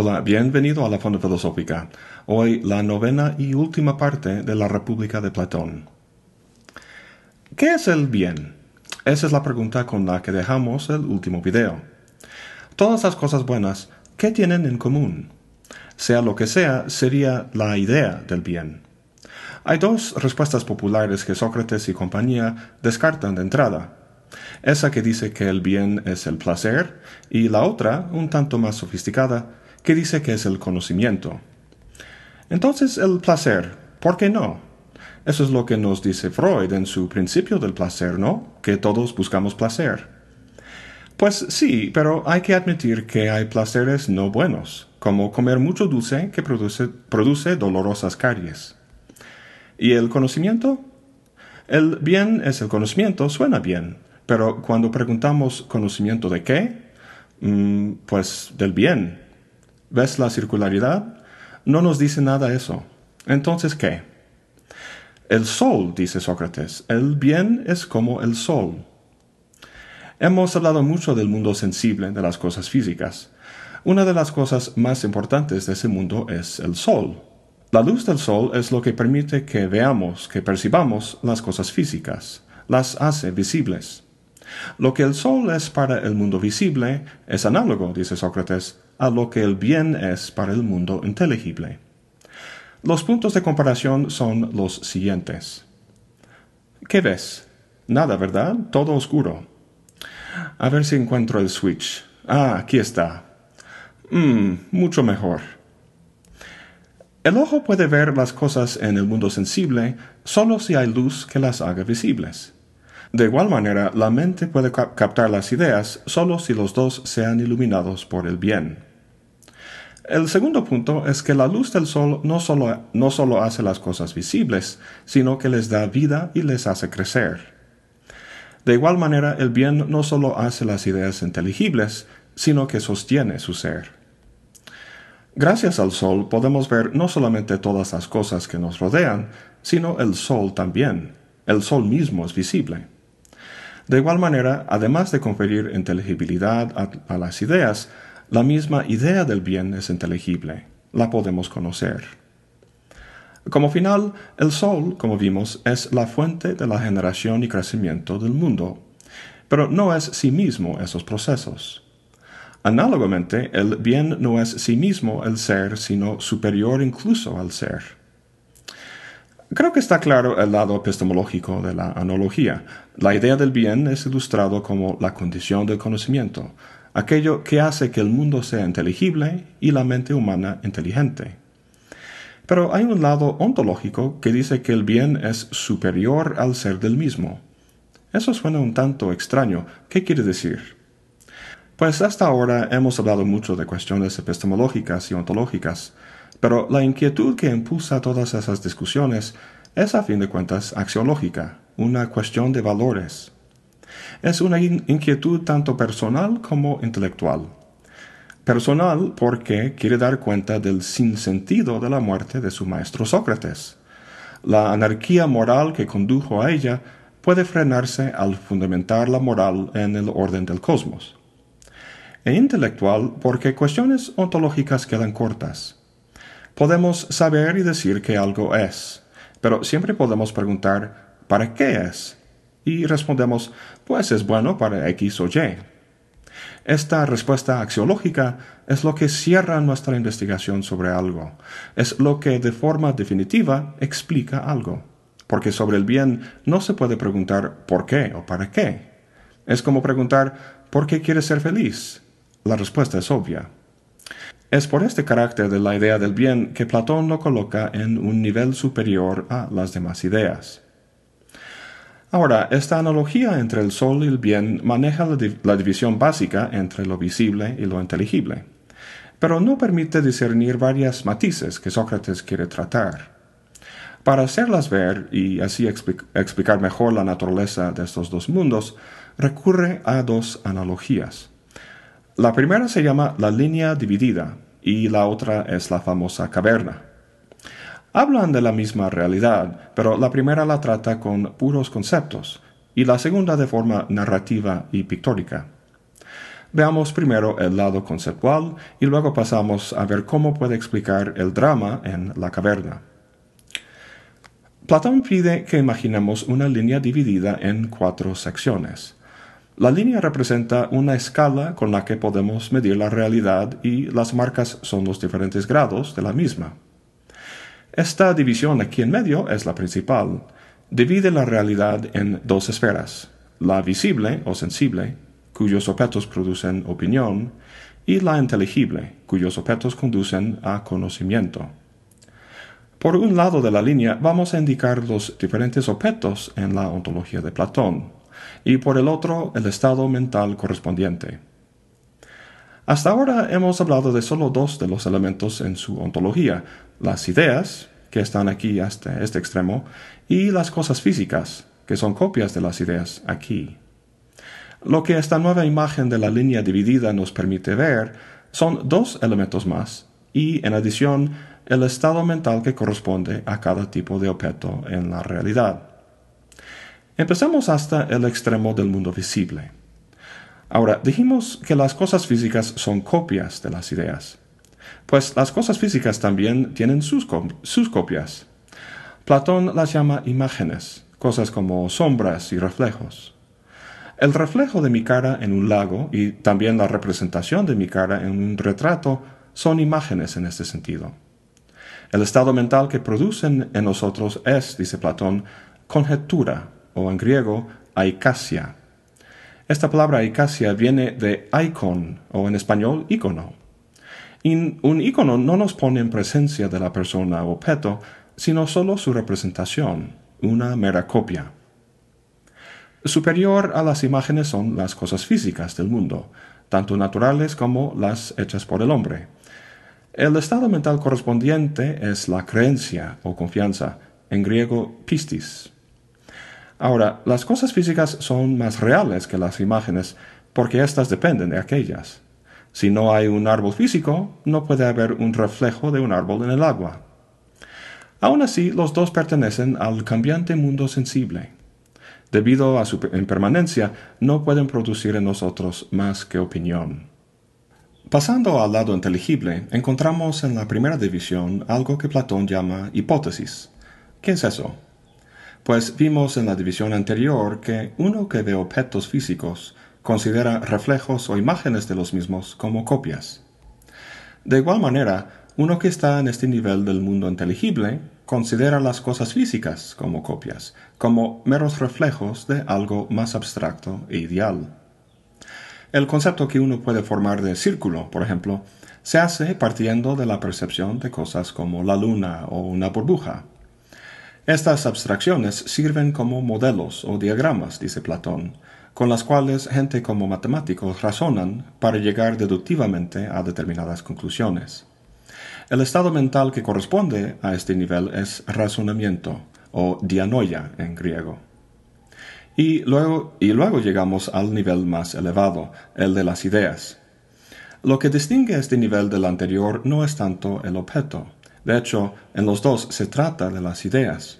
Hola, bienvenido a la Fonda Filosófica. Hoy la novena y última parte de la República de Platón. ¿Qué es el bien? Esa es la pregunta con la que dejamos el último video. Todas las cosas buenas, ¿qué tienen en común? Sea lo que sea, sería la idea del bien. Hay dos respuestas populares que Sócrates y compañía descartan de entrada. Esa que dice que el bien es el placer y la otra, un tanto más sofisticada, que dice que es el conocimiento. Entonces el placer, ¿por qué no? Eso es lo que nos dice Freud en su principio del placer, ¿no? Que todos buscamos placer. Pues sí, pero hay que admitir que hay placeres no buenos, como comer mucho dulce que produce, produce dolorosas caries. ¿Y el conocimiento? El bien es el conocimiento, suena bien, pero cuando preguntamos conocimiento de qué, mm, pues del bien. ¿Ves la circularidad? No nos dice nada eso. Entonces, ¿qué? El sol, dice Sócrates, el bien es como el sol. Hemos hablado mucho del mundo sensible, de las cosas físicas. Una de las cosas más importantes de ese mundo es el sol. La luz del sol es lo que permite que veamos, que percibamos las cosas físicas, las hace visibles. Lo que el sol es para el mundo visible es análogo, dice Sócrates, a lo que el bien es para el mundo inteligible. Los puntos de comparación son los siguientes. ¿Qué ves? Nada, ¿verdad? Todo oscuro. A ver si encuentro el switch. Ah, aquí está. Mmm, mucho mejor. El ojo puede ver las cosas en el mundo sensible solo si hay luz que las haga visibles. De igual manera, la mente puede captar las ideas solo si los dos sean iluminados por el bien. El segundo punto es que la luz del sol no solo, no solo hace las cosas visibles, sino que les da vida y les hace crecer. De igual manera, el bien no solo hace las ideas inteligibles, sino que sostiene su ser. Gracias al sol podemos ver no solamente todas las cosas que nos rodean, sino el sol también. El sol mismo es visible. De igual manera, además de conferir inteligibilidad a, las ideas, la misma idea del bien es inteligible, la podemos conocer. Como final, el Sol, como vimos, es la fuente de la generación y crecimiento del mundo, pero no es sí mismo esos procesos. Análogamente, el bien no es sí mismo el ser, sino superior incluso al ser. Creo que está claro el lado epistemológico de la analogía. La idea del bien es ilustrado como la condición del conocimiento, aquello que hace que el mundo sea inteligible y la mente humana inteligente. Pero hay un lado ontológico que dice que el bien es superior al ser del mismo. Eso suena un tanto extraño. ¿Qué quiere decir? Pues hasta ahora hemos hablado mucho de cuestiones epistemológicas y ontológicas, pero la inquietud que impulsa todas esas discusiones es a fin de cuentas axiológica, una cuestión de valores. Es una inquietud tanto personal como intelectual. Personal porque quiere dar cuenta del sinsentido de la muerte de su maestro Sócrates. La anarquía moral que condujo a ella puede frenarse al fundamentar la moral en el orden del cosmos. E intelectual porque cuestiones ontológicas quedan cortas Podemos saber y decir que algo es, pero siempre podemos preguntar ¿para qué es? Y respondemos pues es bueno para X o Y. Esta respuesta axiológica es lo que cierra nuestra investigación sobre algo, es lo que de forma definitiva explica algo, porque sobre el bien no se puede preguntar ¿por qué? o ¿para qué? Es como preguntar ¿por qué quieres ser feliz? La respuesta es obvia. Es por este carácter de la idea del bien que Platón lo coloca en un nivel superior a las demás ideas. Ahora, esta analogía entre el sol y el bien maneja la, división básica entre lo visible y lo inteligible, pero no permite discernir varias matices que Sócrates quiere tratar. Para hacerlas ver y así explicar mejor la naturaleza de estos dos mundos, recurre a dos analogías. La primera se llama la línea dividida y la otra es la famosa caverna. Hablan de la misma realidad, pero la primera la trata con puros conceptos y la segunda de forma narrativa y pictórica. Veamos primero el lado conceptual y luego pasamos a ver cómo puede explicar el drama en la caverna. Platón pide que imaginemos una línea dividida en cuatro secciones. La línea representa una escala con la que podemos medir la realidad y las marcas son los diferentes grados de la misma. Esta división aquí en medio es la principal. Divide la realidad en dos esferas, la visible o sensible cuyos objetos producen opinión, y la inteligible, cuyos objetos conducen a conocimiento. Por un lado de la línea vamos a indicar los diferentes objetos en la ontología de Platón, y por el otro el estado mental correspondiente. Hasta ahora hemos hablado de solo dos de los elementos en su ontología, las ideas, que están aquí hasta este extremo, y las cosas físicas, que son copias de las ideas aquí. Lo que esta nueva imagen de la línea dividida nos permite ver son dos elementos más y, en adición, el estado mental que corresponde a cada tipo de objeto en la realidad. Empecemos hasta el extremo del mundo visible. Ahora, dijimos que las cosas físicas son copias de las ideas. Pues las cosas físicas también tienen sus, sus copias. Platón las llama imágenes, cosas como sombras y reflejos. El reflejo de mi cara en un lago y también la representación de mi cara en un retrato son imágenes en este sentido. El estado mental que producen en nosotros es, dice Platón, conjetura, o en griego, aikasia. Esta palabra aikasia viene de icon, o en español, icono. un icono no nos pone en presencia de la persona o objeto, sino solo su representación, una mera copia. Superior a las imágenes son las cosas físicas del mundo, tanto naturales como las hechas por el hombre. El estado mental correspondiente es la creencia o confianza, en griego pistis. Ahora, las cosas físicas son más reales que las imágenes porque éstas dependen de aquellas. Si no hay un árbol físico, no puede haber un reflejo de un árbol en el agua. Aún así, los dos pertenecen al cambiante mundo sensible debido a su impermanencia, no pueden producir en nosotros más que opinión. Pasando al lado inteligible, encontramos en la primera división algo que Platón llama hipótesis. ¿Qué es eso? Pues vimos en la división anterior que uno que ve objetos físicos considera reflejos o imágenes de los mismos como copias. De igual manera, uno que está en este nivel del mundo inteligible considera las cosas físicas como copias, como meros reflejos de algo más abstracto e ideal. El concepto que uno puede formar de círculo, por ejemplo, se hace partiendo de la percepción de cosas como la luna o una burbuja. Estas abstracciones sirven como modelos o diagramas, dice Platón, con las cuales gente como matemáticos razonan para llegar deductivamente a determinadas conclusiones. El estado mental que corresponde a este nivel es razonamiento o dianoia en griego. Y luego, y luego llegamos al nivel más elevado, el de las ideas. Lo que distingue este nivel del anterior no es tanto el objeto. De hecho, en los dos se trata de las ideas.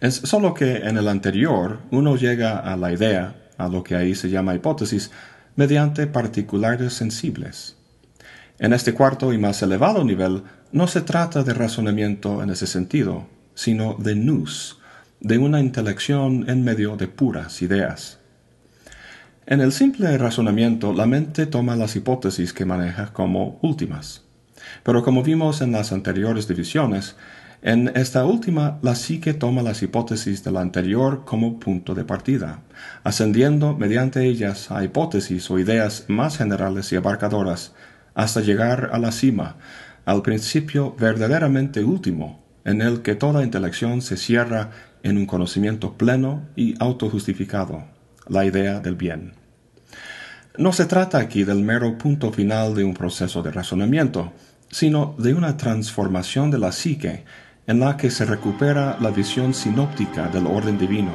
Es solo que en el anterior uno llega a la idea, a lo que ahí se llama hipótesis, mediante particulares sensibles. En este cuarto y más elevado nivel no se trata de razonamiento en ese sentido, sino de nous, de una intelección en medio de puras ideas. En el simple razonamiento la mente toma las hipótesis que maneja como últimas. Pero como vimos en las anteriores divisiones, en esta última la psique toma las hipótesis de la anterior como punto de partida, ascendiendo mediante ellas a hipótesis o ideas más generales y abarcadoras hasta llegar a la cima, al principio verdaderamente último, en el que toda intelección se cierra en un conocimiento pleno y autojustificado, la idea del bien. No se trata aquí del mero punto final de un proceso de razonamiento, sino de una transformación de la psique en la que se recupera la visión sinóptica del orden divino.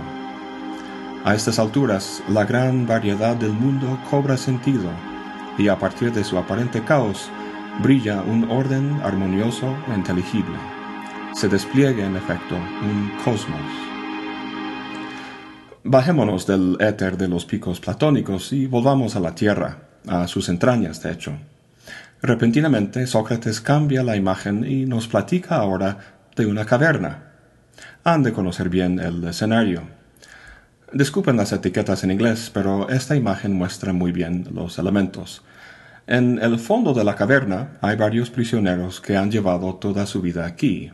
A estas alturas, la gran variedad del mundo cobra sentido y a partir de su aparente caos brilla un orden armonioso e inteligible. Se despliega en efecto un cosmos. Bajémonos del éter de los picos platónicos y volvamos a la Tierra. a sus entrañas, de hecho. Repentinamente, Sócrates cambia la imagen y nos platica ahora de una caverna. Han de conocer bien el escenario. Disculpen las etiquetas en inglés, pero esta imagen muestra muy bien los elementos. En el fondo de la caverna hay varios prisioneros que han llevado toda su vida aquí.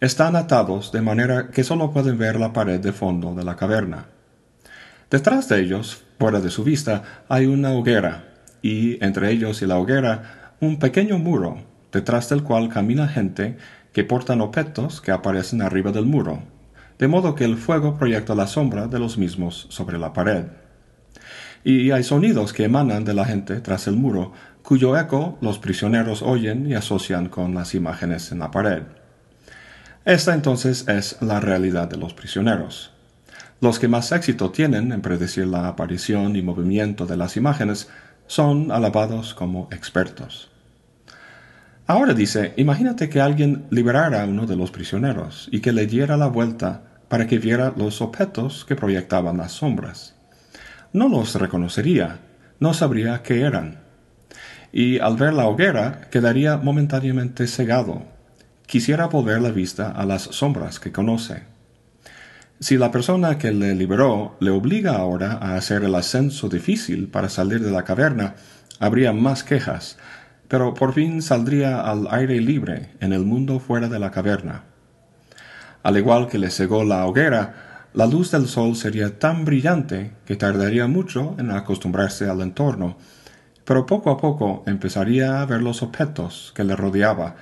Están atados de manera que solo pueden ver la pared de fondo de la caverna. Detrás de ellos, fuera de su vista, hay una hoguera, y entre ellos y la hoguera un pequeño muro, detrás del cual camina gente que portan objetos que aparecen arriba del muro, de modo que el fuego proyecta la sombra de los mismos sobre la pared. Y hay sonidos que emanan de la gente tras el muro, cuyo eco los prisioneros oyen y asocian con las imágenes en la pared. Esta entonces es la realidad de los prisioneros. Los que más éxito tienen en predecir la aparición y movimiento de las imágenes son alabados como expertos. Ahora dice, imagínate que alguien liberara a uno de los prisioneros y que le diera la vuelta para que viera los objetos que proyectaban las sombras. No los reconocería, no sabría qué eran. Y al ver la hoguera quedaría momentáneamente cegado. Quisiera volver la vista a las sombras que conoce. Si la persona que le liberó le obliga ahora a hacer el ascenso difícil para salir de la caverna, habría más quejas, pero por fin saldría al aire libre en el mundo fuera de la caverna. Al igual que le cegó la hoguera, la luz del sol sería tan brillante que tardaría mucho en acostumbrarse al entorno, pero poco a poco empezaría a ver los objetos que le rodeaba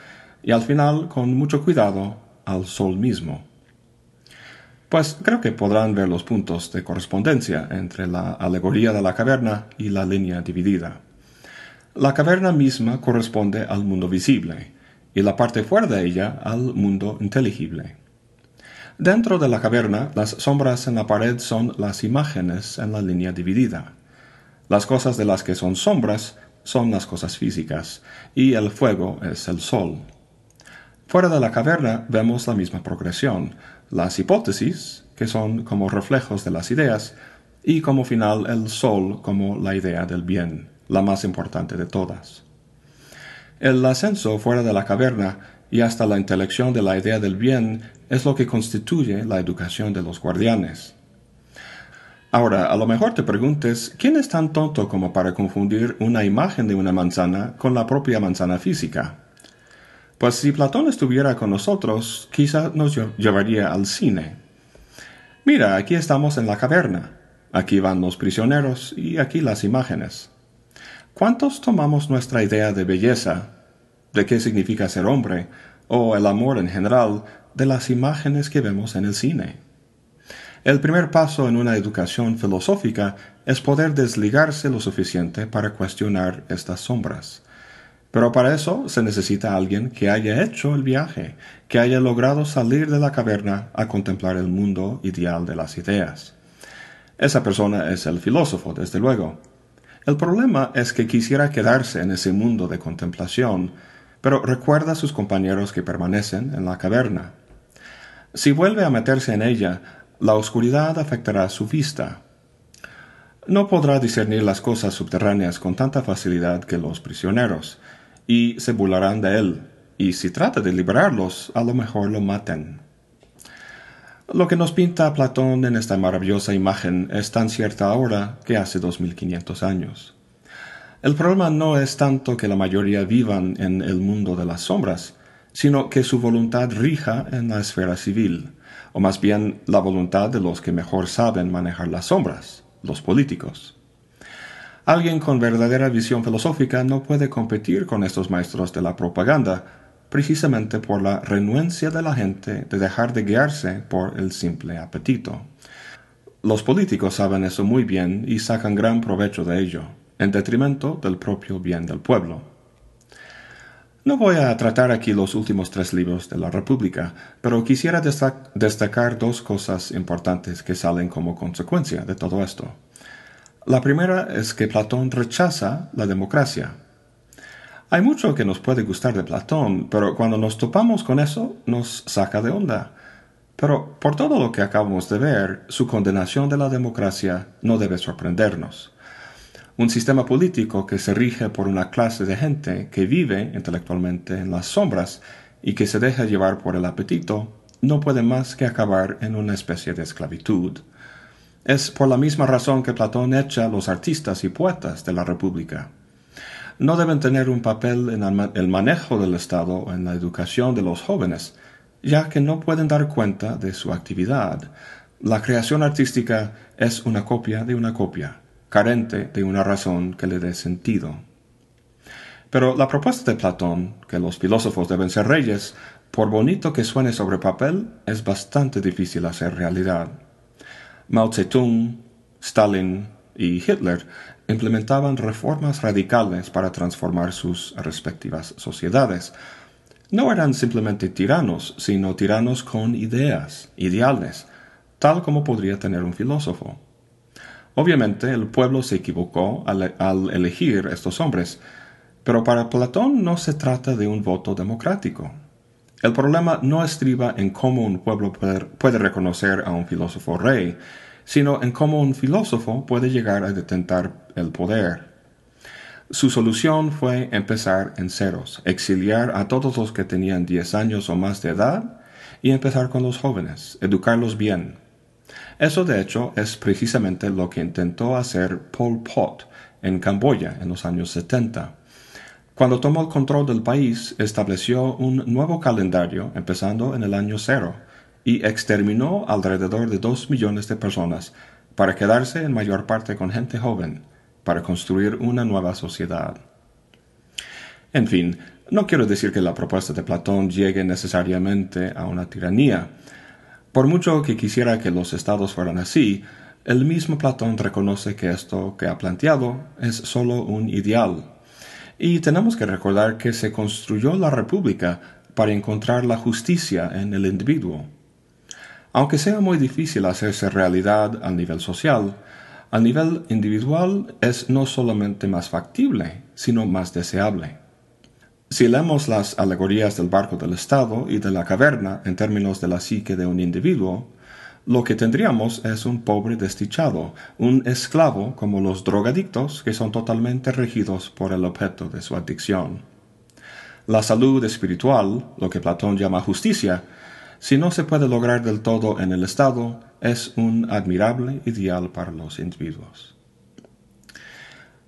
y al final, con mucho cuidado, al sol mismo pues creo que podrán ver los puntos de correspondencia entre la alegoría de la caverna y la línea dividida. La caverna misma corresponde al mundo visible y la parte fuera de ella al mundo inteligible. Dentro de la caverna, las sombras en la pared son las imágenes en la línea dividida. Las cosas de las que son sombras son las cosas físicas, y el fuego es el sol. Fuera de la caverna vemos la misma progresión, las hipótesis, que son como reflejos de las ideas, y como final el sol como la idea del bien, la más importante de todas. El ascenso fuera de la caverna y hasta la intelección de la idea del bien es lo que constituye la educación de los guardianes. Ahora, a lo mejor te preguntes, ¿quién es tan tonto como para confundir una imagen de una manzana con la propia manzana física? Pues si Platón estuviera con nosotros, quizá nos llevaría al cine. Mira, aquí estamos en la caverna. Aquí van los prisioneros y aquí las imágenes. ¿Cuántos tomamos nuestra idea de belleza, de qué significa ser hombre, o el amor en general, de las imágenes que vemos en el cine? El primer paso en una educación filosófica es poder desligarse lo suficiente para cuestionar estas sombras. Pero para eso se necesita alguien que haya hecho el viaje, que haya logrado salir de la caverna a contemplar el mundo ideal de las ideas. Esa persona es el filósofo, desde luego. El problema es que quisiera quedarse en ese mundo de contemplación, pero recuerda a sus compañeros que permanecen en la caverna. Si vuelve a meterse en ella, la oscuridad afectará su vista. No podrá discernir las cosas subterráneas con tanta facilidad que los prisioneros, y se burlarán de él, y si trata de liberarlos, a lo mejor lo maten. Lo que nos pinta Platón en esta maravillosa imagen es tan cierta ahora que hace dos mil quinientos años. El problema no es tanto que la mayoría vivan en el mundo de las sombras, sino que su voluntad rija en la esfera civil, o más bien la voluntad de los que mejor saben manejar las sombras, los políticos. Alguien con verdadera visión filosófica no puede competir con estos maestros de la propaganda, precisamente por la renuencia de la gente de dejar de guiarse por el simple apetito. Los políticos saben eso muy bien y sacan gran provecho de ello, en detrimento del propio bien del pueblo. No voy a tratar aquí los últimos tres libros de la República, pero quisiera destacar dos cosas importantes que salen como consecuencia de todo esto. La primera es que Platón rechaza la democracia. Hay mucho que nos puede gustar de Platón, pero cuando nos topamos con eso nos saca de onda. Pero por todo lo que acabamos de ver, su condenación de la democracia no debe sorprendernos. Un sistema político que se rige por una clase de gente que vive intelectualmente en las sombras y que se deja llevar por el apetito, no puede más que acabar en una especie de esclavitud. Es por la misma razón que Platón echa los artistas y poetas de la República. No deben tener un papel en el manejo del Estado o en la educación de los jóvenes, ya que no pueden dar cuenta de su actividad. La creación artística es una copia de una copia carente de una razón que le dé sentido. Pero la propuesta de Platón, que los filósofos deben ser reyes, por bonito que suene sobre papel, es bastante difícil hacer realidad. Mao Zedong, Stalin y Hitler implementaban reformas radicales para transformar sus respectivas sociedades. No eran simplemente tiranos, sino tiranos con ideas, ideales, tal como podría tener un filósofo. Obviamente el pueblo se equivocó al, elegir estos hombres, pero para Platón no se trata de un voto democrático. El problema no estriba en cómo un pueblo puede, reconocer a un filósofo rey, sino en cómo un filósofo puede llegar a detentar el poder. Su solución fue empezar en ceros, exiliar a todos los que tenían diez años o más de edad y empezar con los jóvenes, educarlos bien, eso de hecho es precisamente lo que intentó hacer Pol Pot en Camboya en los años 70. Cuando tomó el control del país, estableció un nuevo calendario empezando en el año cero y exterminó alrededor de dos millones de personas para quedarse en mayor parte con gente joven, para construir una nueva sociedad. En fin, no quiero decir que la propuesta de Platón llegue necesariamente a una tiranía, por mucho que quisiera que los estados fueran así, el mismo Platón reconoce que esto que ha planteado es solo un ideal. Y tenemos que recordar que se construyó la República para encontrar la justicia en el individuo. Aunque sea muy difícil hacerse realidad al nivel social, al nivel individual es no solamente más factible, sino más deseable. Si leemos las alegorías del barco del Estado y de la caverna en términos de la psique de un individuo, lo que tendríamos es un pobre desdichado, un esclavo como los drogadictos que son totalmente regidos por el objeto de su adicción. La salud espiritual, lo que Platón llama justicia, si no se puede lograr del todo en el Estado, es un admirable ideal para los individuos.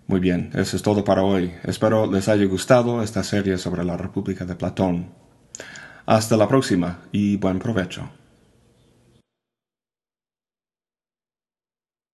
Muy bien, eso es todo para hoy. Espero les haya gustado esta serie sobre la República de Platón. Hasta la próxima y buen provecho.